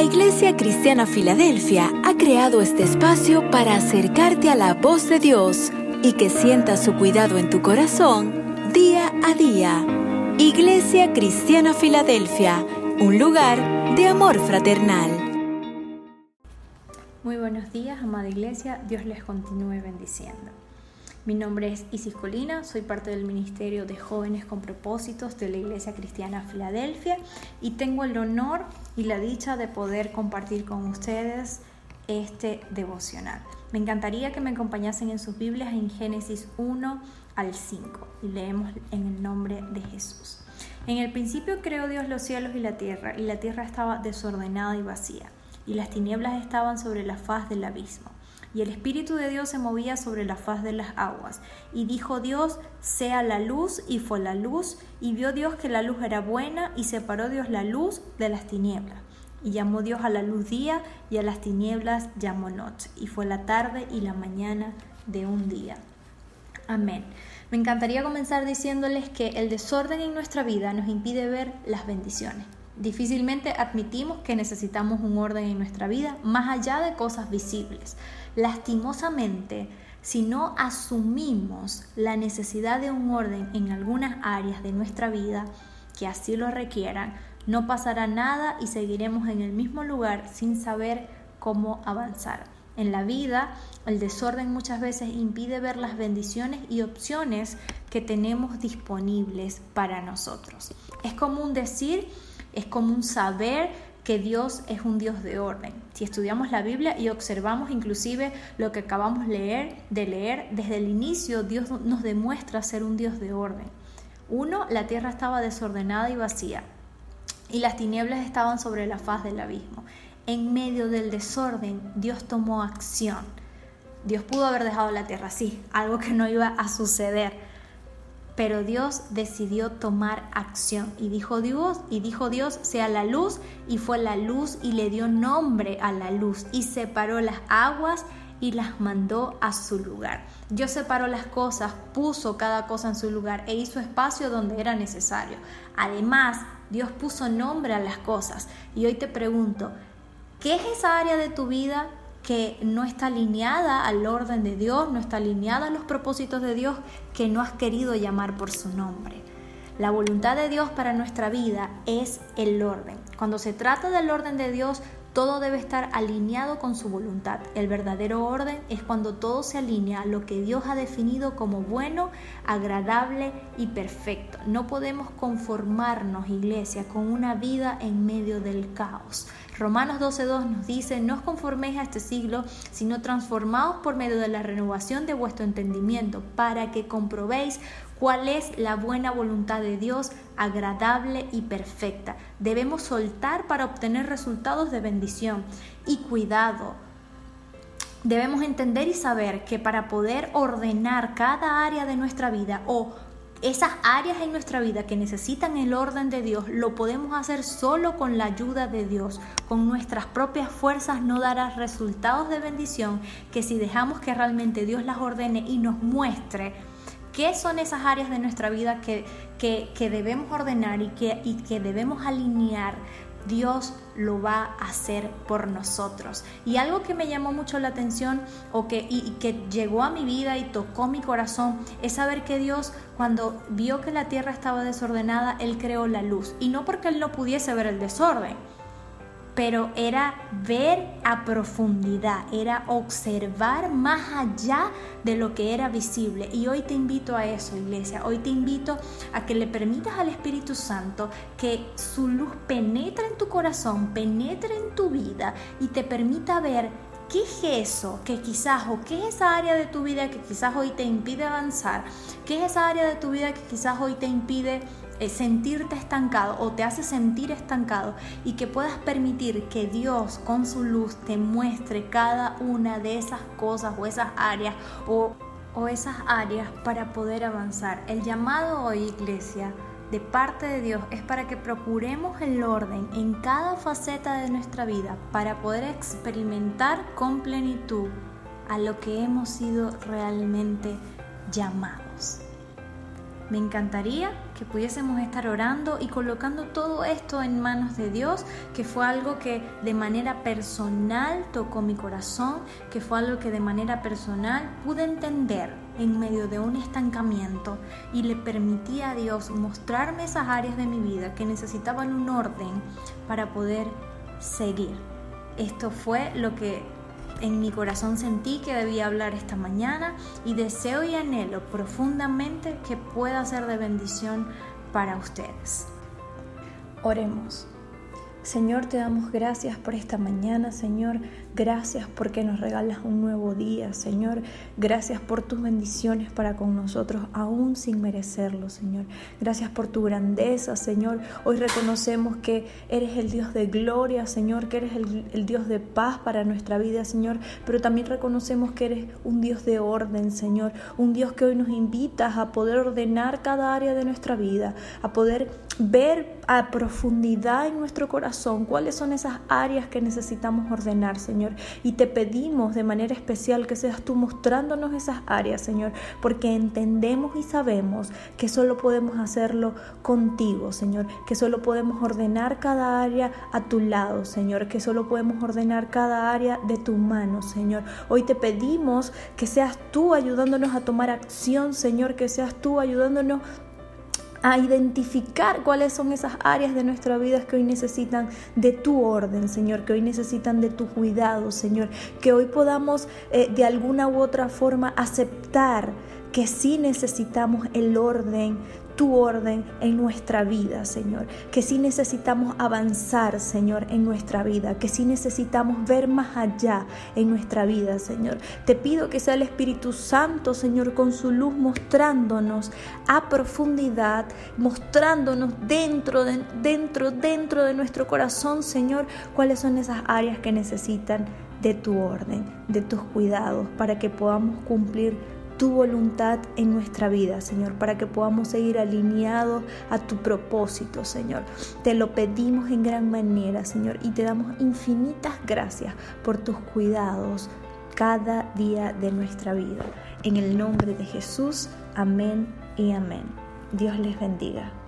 La Iglesia Cristiana Filadelfia ha creado este espacio para acercarte a la voz de Dios y que sientas su cuidado en tu corazón día a día. Iglesia Cristiana Filadelfia, un lugar de amor fraternal. Muy buenos días, amada Iglesia. Dios les continúe bendiciendo. Mi nombre es Isis Colina, soy parte del Ministerio de Jóvenes con Propósitos de la Iglesia Cristiana Filadelfia y tengo el honor y la dicha de poder compartir con ustedes este devocional. Me encantaría que me acompañasen en sus Biblias en Génesis 1 al 5 y leemos en el nombre de Jesús. En el principio creó Dios los cielos y la tierra, y la tierra estaba desordenada y vacía, y las tinieblas estaban sobre la faz del abismo y el Espíritu de Dios se movía sobre la faz de las aguas. Y dijo Dios, sea la luz, y fue la luz, y vio Dios que la luz era buena, y separó Dios la luz de las tinieblas. Y llamó Dios a la luz día, y a las tinieblas llamó noche. Y fue la tarde y la mañana de un día. Amén. Me encantaría comenzar diciéndoles que el desorden en nuestra vida nos impide ver las bendiciones. Difícilmente admitimos que necesitamos un orden en nuestra vida más allá de cosas visibles. Lastimosamente, si no asumimos la necesidad de un orden en algunas áreas de nuestra vida que así lo requieran, no pasará nada y seguiremos en el mismo lugar sin saber cómo avanzar. En la vida, el desorden muchas veces impide ver las bendiciones y opciones que tenemos disponibles para nosotros. Es común decir es como un saber que Dios es un Dios de orden. Si estudiamos la Biblia y observamos inclusive lo que acabamos leer, de leer, desde el inicio Dios nos demuestra ser un Dios de orden. Uno, la tierra estaba desordenada y vacía y las tinieblas estaban sobre la faz del abismo. En medio del desorden, Dios tomó acción. Dios pudo haber dejado la tierra así, algo que no iba a suceder pero Dios decidió tomar acción y dijo Dios y dijo Dios sea la luz y fue la luz y le dio nombre a la luz y separó las aguas y las mandó a su lugar. Dios separó las cosas, puso cada cosa en su lugar e hizo espacio donde era necesario. Además, Dios puso nombre a las cosas. Y hoy te pregunto, ¿qué es esa área de tu vida que no está alineada al orden de Dios, no está alineada a los propósitos de Dios, que no has querido llamar por su nombre. La voluntad de Dios para nuestra vida es el orden. Cuando se trata del orden de Dios, todo debe estar alineado con su voluntad. El verdadero orden es cuando todo se alinea a lo que Dios ha definido como bueno, agradable y perfecto. No podemos conformarnos, iglesia, con una vida en medio del caos. Romanos 12.2 nos dice, no os conforméis a este siglo, sino transformaos por medio de la renovación de vuestro entendimiento, para que comprobéis cuál es la buena voluntad de Dios, agradable y perfecta. Debemos soltar para obtener resultados de bendición y cuidado. Debemos entender y saber que para poder ordenar cada área de nuestra vida o esas áreas en nuestra vida que necesitan el orden de Dios, lo podemos hacer solo con la ayuda de Dios. Con nuestras propias fuerzas no dará resultados de bendición que si dejamos que realmente Dios las ordene y nos muestre qué son esas áreas de nuestra vida que, que, debemos ordenar y que, y que debemos alinear Dios lo va a hacer por nosotros. Y algo que me llamó mucho la atención o que, y, que llegó a mi vida y tocó mi corazón es saber que Dios cuando vio que la tierra estaba desordenada, Él creó la luz. Y no porque Él no pudiese ver el desorden, pero era ver a profundidad, era observar más allá de lo que era visible. Y hoy te invito a eso, iglesia. Hoy te invito a que le permitas al Espíritu Santo que su luz penetre en tu corazón, penetre en tu vida y te permita ver ¿Qué es eso que quizás o qué es esa área de tu vida que quizás hoy te impide avanzar? ¿Qué es esa área de tu vida que quizás hoy te impide eh, sentirte estancado o te hace sentir estancado y que puedas permitir que Dios con su luz te muestre cada una de esas cosas o esas áreas o, o esas áreas para poder avanzar. El llamado hoy, iglesia, de parte de Dios es para que procuremos el orden en cada faceta de nuestra vida para poder experimentar con plenitud a lo que hemos sido realmente llamados. Me encantaría que pudiésemos estar orando y colocando todo esto en manos de Dios, que fue algo que de manera personal tocó mi corazón, que fue algo que de manera personal pude entender en medio de un estancamiento y le permití a Dios mostrarme esas áreas de mi vida que necesitaban un orden para poder seguir. Esto fue lo que en mi corazón sentí que debía hablar esta mañana y deseo y anhelo profundamente que pueda ser de bendición para ustedes. Oremos. Señor, te damos gracias por esta mañana, Señor. Gracias porque nos regalas un nuevo día, Señor. Gracias por tus bendiciones para con nosotros, aún sin merecerlo, Señor. Gracias por tu grandeza, Señor. Hoy reconocemos que eres el Dios de gloria, Señor, que eres el, Dios de paz para nuestra vida, Señor. Pero también reconocemos que eres un Dios de orden, Señor. Un Dios que hoy nos invitas a poder ordenar cada área de nuestra vida, a poder ver a profundidad en nuestro corazón cuáles son esas áreas que necesitamos ordenar, Señor. Y te pedimos de manera especial que seas tú mostrándonos esas áreas, Señor, porque entendemos y sabemos que solo podemos hacerlo contigo, Señor, que solo podemos ordenar cada área a tu lado, Señor, que solo podemos ordenar cada área de tu mano, Señor. Hoy te pedimos que seas tú ayudándonos a tomar acción, Señor, que seas tú ayudándonos a identificar cuáles son esas áreas de nuestra vida que hoy necesitan de tu orden, Señor, que hoy necesitan de tu cuidado, Señor, que hoy podamos eh, de alguna u otra forma aceptar que sí necesitamos el orden tu orden en nuestra vida, Señor. Que si necesitamos avanzar, Señor, en nuestra vida. Que si necesitamos ver más allá en nuestra vida, Señor. Te pido que sea el Espíritu Santo, Señor, con su luz mostrándonos a profundidad, mostrándonos dentro, de, dentro, dentro de nuestro corazón, Señor, cuáles son esas áreas que necesitan de tu orden, de tus cuidados, para que podamos cumplir tu voluntad en nuestra vida, Señor, para que podamos seguir alineados a tu propósito, Señor. Te lo pedimos en gran manera, Señor, y te damos infinitas gracias por tus cuidados cada día de nuestra vida. En el nombre de Jesús, amén y amén. Dios les bendiga.